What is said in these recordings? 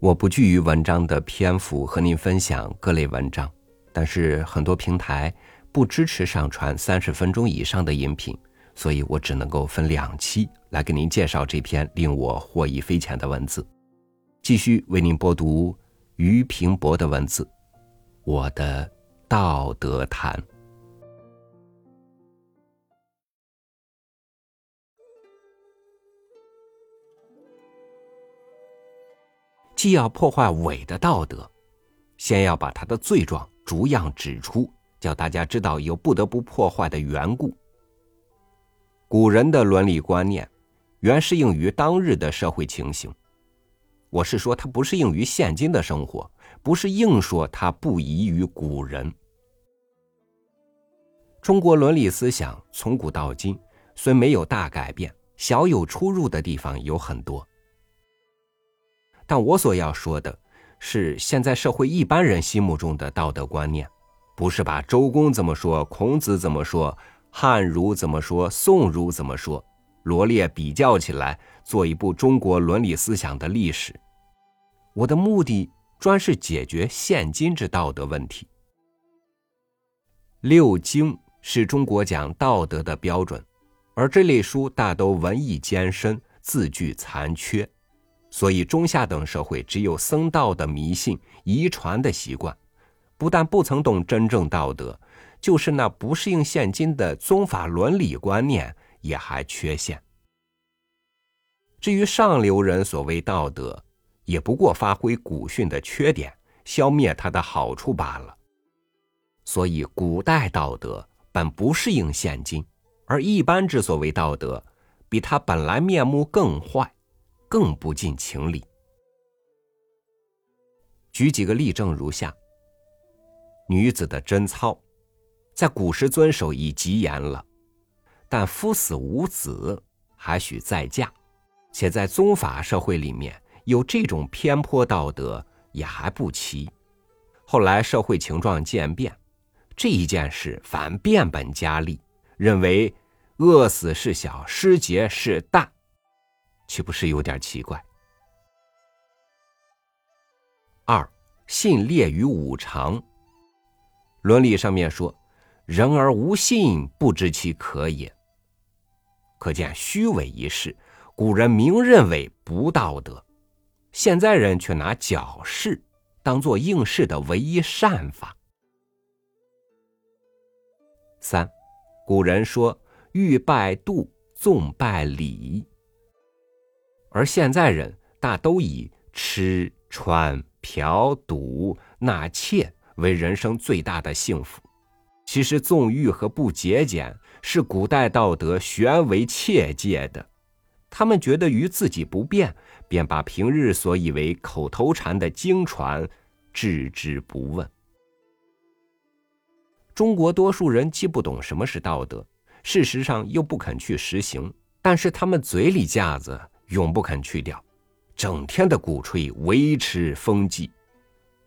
我不拘于文章的篇幅和您分享各类文章，但是很多平台不支持上传三十分钟以上的音频，所以我只能够分两期来给您介绍这篇令我获益匪浅的文字。继续为您播读于平博的文字，《我的道德谈》。既要破坏伪的道德，先要把他的罪状逐样指出，叫大家知道有不得不破坏的缘故。古人的伦理观念，原适应于当日的社会情形。我是说，它不适应于现今的生活，不是硬说它不宜于古人。中国伦理思想从古到今虽没有大改变，小有出入的地方有很多。但我所要说的，是现在社会一般人心目中的道德观念，不是把周公怎么说、孔子怎么说、汉儒怎么说、宋儒怎么说罗列比较起来，做一部中国伦理思想的历史。我的目的专是解决现今之道德问题。六经是中国讲道德的标准，而这类书大都文艺艰深，字句残缺。所以，中下等社会只有僧道的迷信、遗传的习惯，不但不曾懂真正道德，就是那不适应现今的宗法伦理观念也还缺陷。至于上流人所谓道德，也不过发挥古训的缺点，消灭它的好处罢了。所以，古代道德本不适应现今，而一般之所谓道德，比它本来面目更坏。更不近情理。举几个例证如下：女子的贞操，在古时遵守已极严了，但夫死无子，还许再嫁，且在宗法社会里面有这种偏颇道德也还不齐。后来社会情状渐变，这一件事反变本加厉，认为饿死是小，失节是大。岂不是有点奇怪？二信列于五常。伦理上面说，人而无信，不知其可也。可见虚伪一事，古人明认为不道德，现在人却拿矫饰当做应试的唯一善法。三，古人说欲拜度，纵拜礼。而现在人大都以吃穿嫖赌纳妾为人生最大的幸福，其实纵欲和不节俭是古代道德悬为切戒的。他们觉得与自己不便，便把平日所以为口头禅的经传置之不问。中国多数人既不懂什么是道德，事实上又不肯去实行，但是他们嘴里架子。永不肯去掉，整天的鼓吹维持风纪。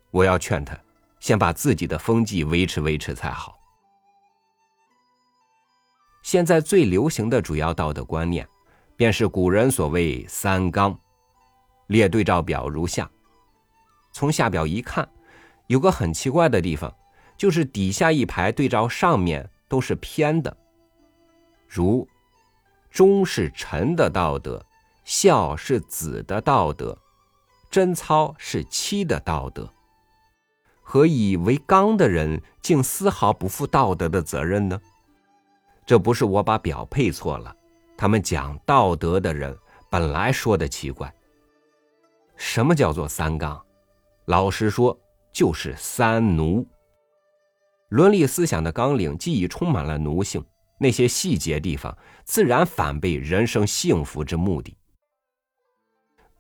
我要劝他，先把自己的风纪维持维持才好。现在最流行的主要道德观念，便是古人所谓“三纲”。列对照表如下：从下表一看，有个很奇怪的地方，就是底下一排对照上面都是偏的，如忠是臣的道德。孝是子的道德，贞操是妻的道德。何以为刚的人竟丝毫不负道德的责任呢？这不是我把表配错了，他们讲道德的人本来说的奇怪。什么叫做三纲？老实说，就是三奴。伦理思想的纲领既已充满了奴性，那些细节地方自然反被人生幸福之目的。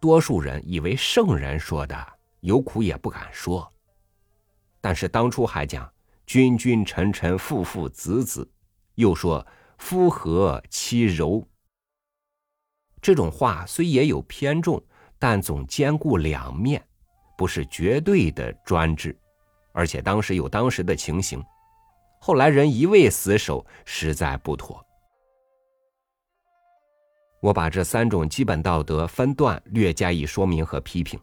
多数人以为圣人说的有苦也不敢说，但是当初还讲君君臣臣父父子子，又说夫和妻柔。这种话虽也有偏重，但总兼顾两面，不是绝对的专制，而且当时有当时的情形。后来人一味死守，实在不妥。我把这三种基本道德分段略加以说明和批评。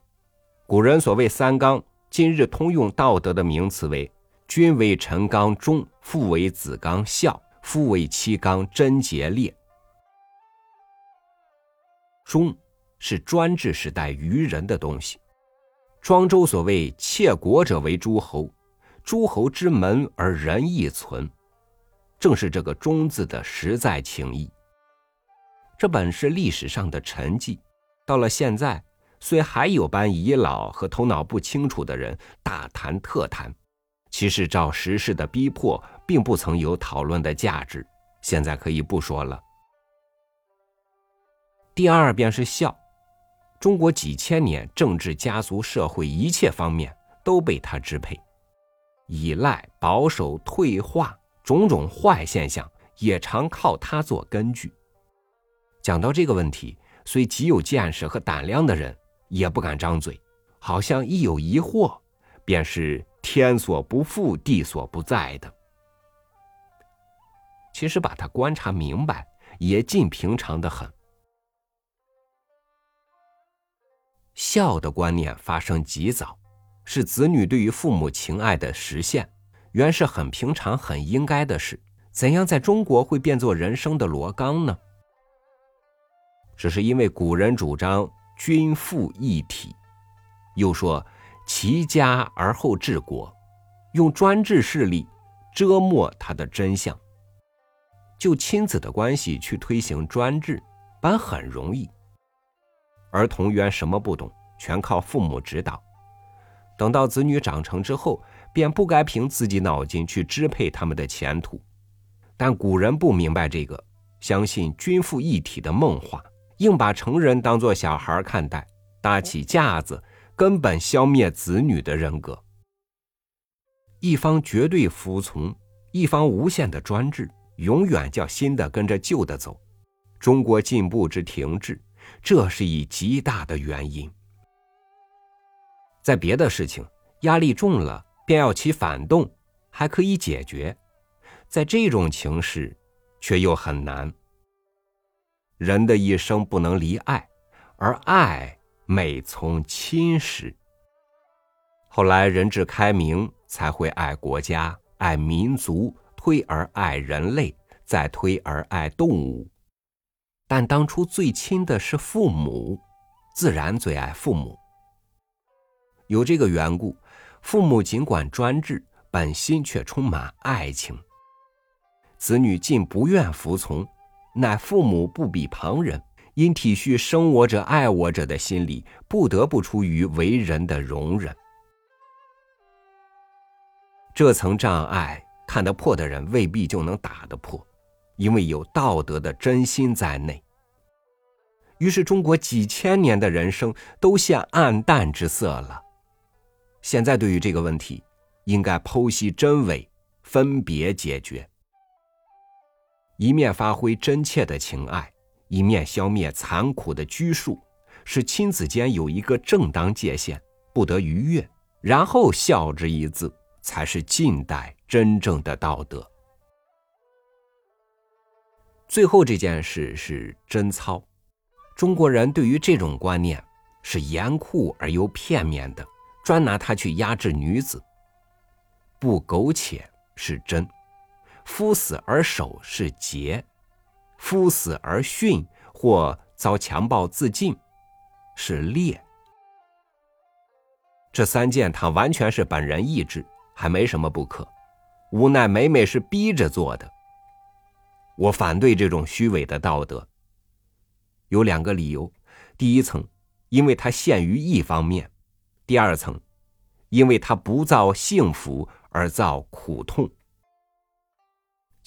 古人所谓三纲，今日通用道德的名词为：君为臣纲忠，父为子纲孝，夫为妻纲贞洁烈。忠是专制时代愚人的东西。庄周所谓“窃国者为诸侯，诸侯之门而仁义存”，正是这个“忠”字的实在情意。这本是历史上的沉寂，到了现在，虽还有般遗老和头脑不清楚的人大谈特谈，其实照时势的逼迫，并不曾有讨论的价值。现在可以不说了。第二便是孝。中国几千年政治、家族、社会一切方面都被他支配，依赖、保守、退化，种种坏现象也常靠他做根据。讲到这个问题，虽极有见识和胆量的人也不敢张嘴，好像一有疑惑，便是天所不负、地所不在的。其实把他观察明白，也尽平常的很。孝的观念发生极早，是子女对于父母情爱的实现，原是很平常、很应该的事。怎样在中国会变作人生的罗纲呢？只是因为古人主张君父一体，又说齐家而后治国，用专制势力遮没他的真相。就亲子的关系去推行专制，本很容易。儿童原什么不懂，全靠父母指导。等到子女长成之后，便不该凭自己脑筋去支配他们的前途。但古人不明白这个，相信君父一体的梦话，硬把成人当作小孩看待，搭起架子，根本消灭子女的人格。一方绝对服从，一方无限的专制，永远叫新的跟着旧的走。中国进步之停滞。这是以极大的原因，在别的事情压力重了，便要起反动，还可以解决；在这种情势，却又很难。人的一生不能离爱，而爱每从亲时。后来人至开明，才会爱国家、爱民族，推而爱人类，再推而爱动物。但当初最亲的是父母，自然最爱父母。有这个缘故，父母尽管专制，本心却充满爱情。子女竟不愿服从，乃父母不比旁人，因体恤生我者、爱我者的心理，不得不出于为人的容忍。这层障碍看得破的人，未必就能打得破。因为有道德的真心在内，于是中国几千年的人生都现暗淡之色了。现在对于这个问题，应该剖析真伪，分别解决。一面发挥真切的情爱，一面消灭残酷的拘束，使亲子间有一个正当界限，不得逾越。然后“孝”之一字，才是近代真正的道德。最后这件事是贞操，中国人对于这种观念是严酷而又片面的，专拿它去压制女子。不苟且是贞，夫死而守是节，夫死而殉或遭强暴自尽是烈。这三件他完全是本人意志，还没什么不可，无奈每每是逼着做的。我反对这种虚伪的道德。有两个理由：第一层，因为它限于一方面；第二层，因为它不造幸福而造苦痛。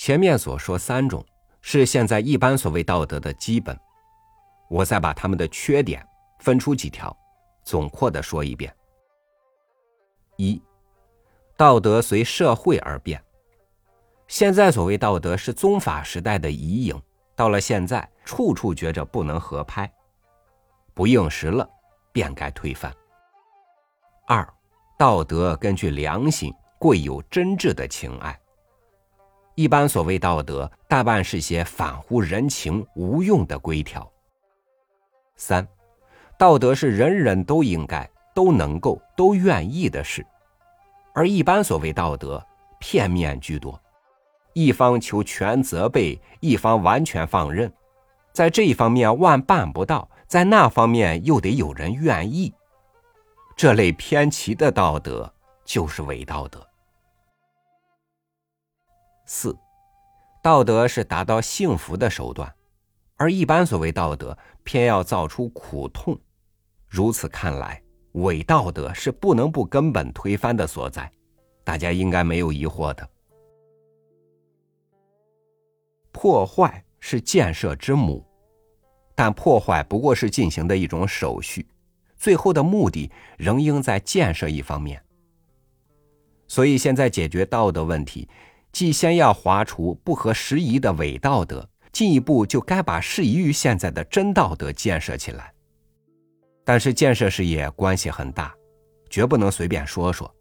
前面所说三种是现在一般所谓道德的基本，我再把他们的缺点分出几条，总括的说一遍：一，道德随社会而变。现在所谓道德是宗法时代的遗影，到了现在，处处觉着不能合拍，不应时了，便该推翻。二，道德根据良心，贵有真挚的情爱。一般所谓道德，大半是些反乎人情、无用的规条。三，道德是人人都应该，都能够、都愿意的事，而一般所谓道德，片面居多，一方求全责备，一方完全放任，在这一方面万办不到，在那方面又得有人愿意，这类偏奇的道德就是伪道德。四，道德是达到幸福的手段，而一般所谓道德，偏要造出苦痛。如此看来，伪道德是不能不根本推翻的所在，大家应该没有疑惑的。破坏是建设之母，但破坏不过是进行的一种手续，最后的目的仍应在建设一方面。所以，现在解决道德问题。既先要划除不合时宜的伪道德，进一步就该把适宜于现在的真道德建设起来。但是建设事业关系很大，绝不能随便说说。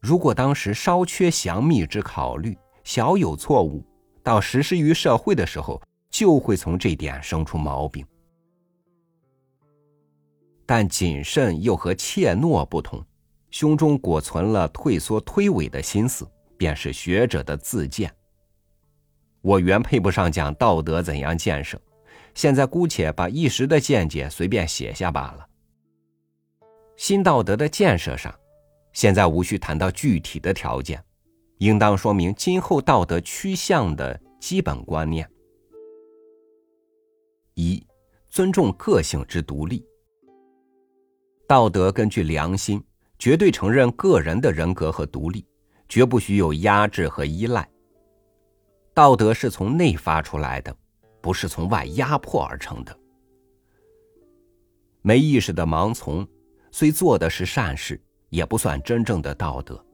如果当时稍缺详密之考虑，小有错误，到实施于社会的时候，就会从这点生出毛病。但谨慎又和怯懦不同，胸中裹存了退缩推诿的心思。便是学者的自荐。我原配不上讲道德怎样建设，现在姑且把一时的见解随便写下罢了。新道德的建设上，现在无需谈到具体的条件，应当说明今后道德趋向的基本观念：一、尊重个性之独立。道德根据良心，绝对承认个人的人格和独立。绝不许有压制和依赖。道德是从内发出来的，不是从外压迫而成的。没意识的盲从，虽做的是善事，也不算真正的道德。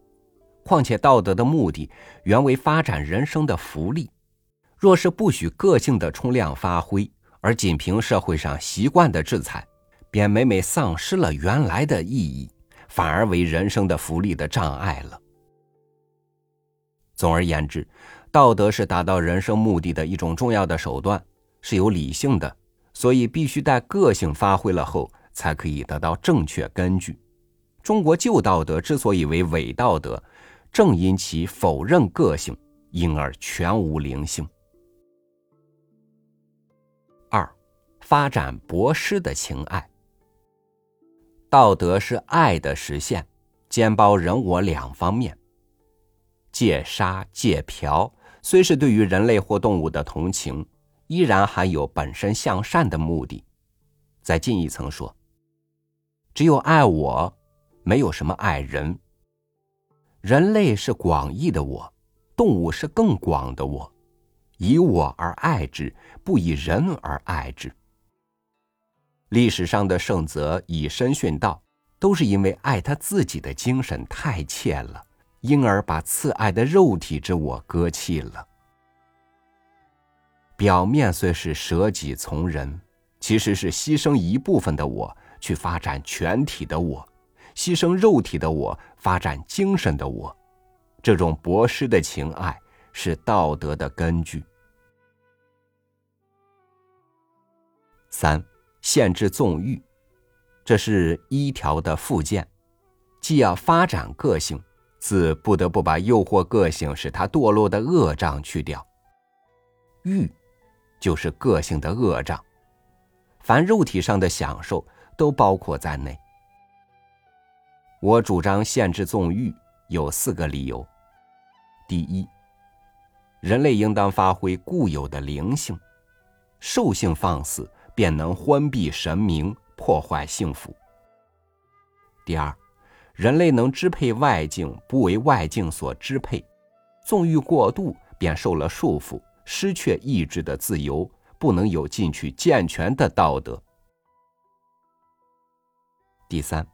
况且道德的目的原为发展人生的福利，若是不许个性的冲量发挥，而仅凭社会上习惯的制裁，便每每丧失了原来的意义，反而为人生的福利的障碍了。总而言之，道德是达到人生目的的一种重要的手段，是有理性的，所以必须待个性发挥了后，才可以得到正确根据。中国旧道德之所以为伪道德，正因其否认个性，因而全无灵性。二，发展博施的情爱。道德是爱的实现，兼包人我两方面。戒杀戒嫖，虽是对于人类或动物的同情，依然含有本身向善的目的。再进一层说，只有爱我，没有什么爱人。人类是广义的我，动物是更广的我，以我而爱之，不以人而爱之。历史上的圣则以身殉道，都是因为爱他自己的精神太切了。因而把赐爱的肉体之我割弃了。表面虽是舍己从人，其实是牺牲一部分的我去发展全体的我，牺牲肉体的我发展精神的我。这种博施的情爱是道德的根据。三，限制纵欲，这是一条的附件，既要发展个性。自不得不把诱惑个性使他堕落的恶障去掉。欲，就是个性的恶障，凡肉体上的享受都包括在内。我主张限制纵欲，有四个理由：第一，人类应当发挥固有的灵性，兽性放肆便能昏蔽神明，破坏幸福；第二，人类能支配外境，不为外境所支配；纵欲过度，便受了束缚，失去意志的自由，不能有进取健全的道德。第三，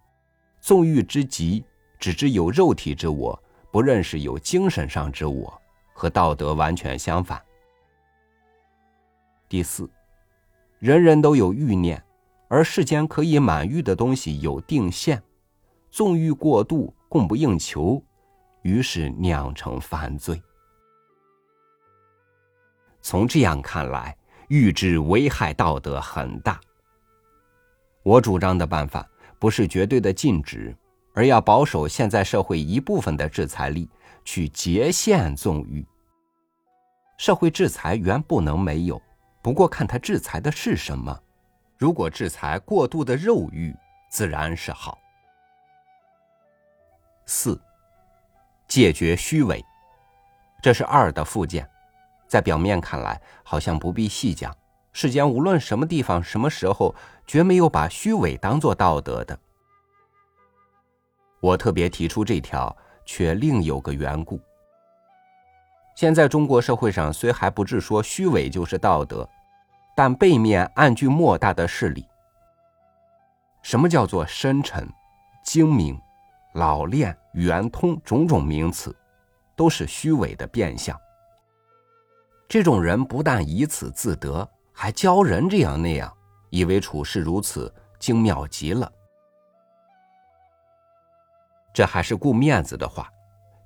纵欲之极，只知有肉体之我，不认识有精神上之我，和道德完全相反。第四，人人都有欲念，而世间可以满欲的东西有定限。纵欲过度，供不应求，于是酿成犯罪。从这样看来，欲之危害道德很大。我主张的办法，不是绝对的禁止，而要保守现在社会一部分的制裁力，去节限纵欲。社会制裁原不能没有，不过看他制裁的是什么。如果制裁过度的肉欲，自然是好。四，解决虚伪，这是二的附件，在表面看来好像不必细讲。世间无论什么地方、什么时候，绝没有把虚伪当作道德的。我特别提出这条，却另有个缘故。现在中国社会上虽还不至说虚伪就是道德，但背面暗具莫大的势力。什么叫做深沉、精明、老练、圆通？种种名词，都是虚伪的变相。这种人不但以此自得。还教人这样那样，以为处事如此精妙极了。这还是顾面子的话，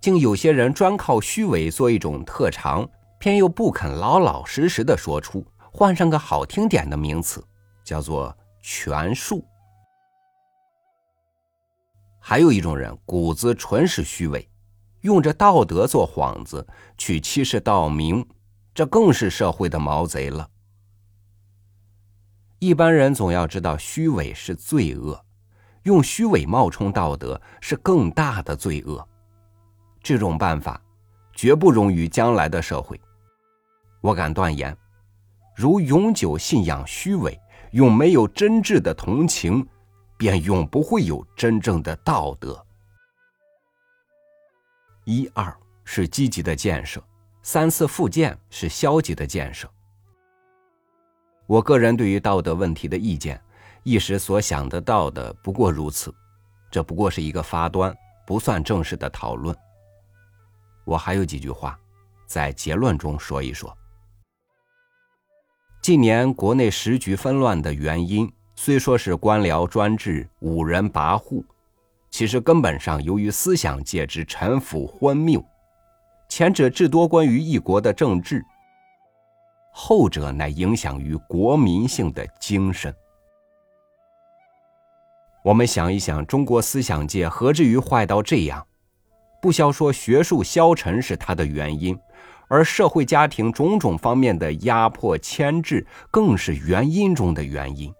竟有些人专靠虚伪做一种特长，偏又不肯老老实实的说出，换上个好听点的名词，叫做权术。还有一种人骨子纯是虚伪，用着道德做幌子去欺世盗名，这更是社会的毛贼了。一般人总要知道，虚伪是罪恶，用虚伪冒充道德是更大的罪恶。这种办法绝不容于将来的社会。我敢断言，如永久信仰虚伪，用没有真挚的同情，便永不会有真正的道德。一二是积极的建设，三四复建是消极的建设。我个人对于道德问题的意见，一时所想得到的不过如此，这不过是一个发端，不算正式的讨论。我还有几句话，在结论中说一说。近年国内时局纷乱的原因，虽说是官僚专制、五人跋扈，其实根本上由于思想界之陈腐昏谬，前者至多关于一国的政治。后者乃影响于国民性的精神。我们想一想，中国思想界何至于坏到这样？不消说学术消沉是它的原因，而社会家庭种种方面的压迫牵制，更是原因中的原因。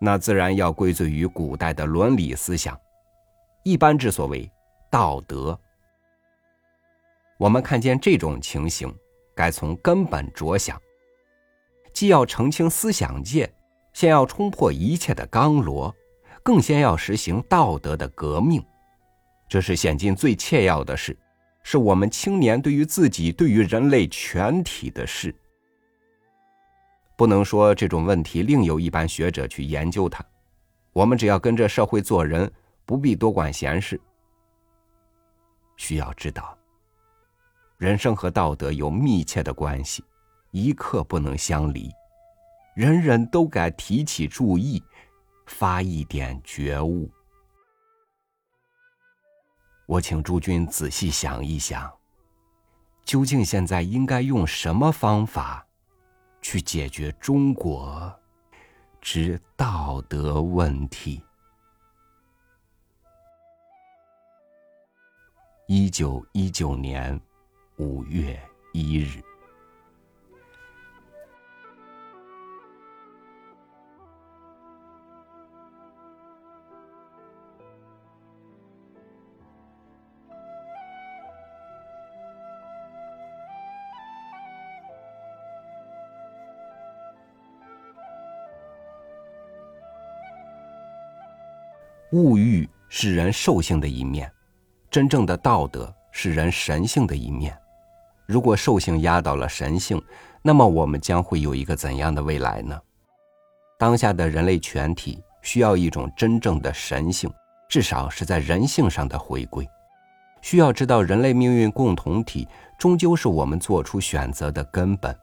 那自然要归罪于古代的伦理思想，一般之所谓道德。我们看见这种情形。该从根本着想，既要澄清思想界，先要冲破一切的刚罗，更先要实行道德的革命。这是现今最切要的事，是我们青年对于自己、对于人类全体的事。不能说这种问题另有一般学者去研究它，我们只要跟着社会做人，不必多管闲事。需要知道。人生和道德有密切的关系，一刻不能相离。人人都该提起注意，发一点觉悟。我请诸君仔细想一想，究竟现在应该用什么方法去解决中国之道德问题？一九一九年。五月一日，物欲是人兽性的一面，真正的道德是人神性的一面。如果兽性压倒了神性，那么我们将会有一个怎样的未来呢？当下的人类全体需要一种真正的神性，至少是在人性上的回归。需要知道，人类命运共同体终究是我们做出选择的根本。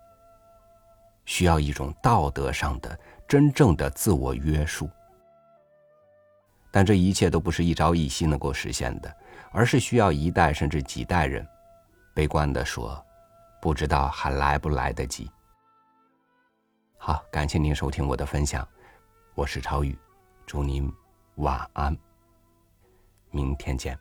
需要一种道德上的真正的自我约束。但这一切都不是一朝一夕能够实现的，而是需要一代甚至几代人。悲观地说，不知道还来不来得及。好，感谢您收听我的分享，我是超宇，祝您晚安，明天见。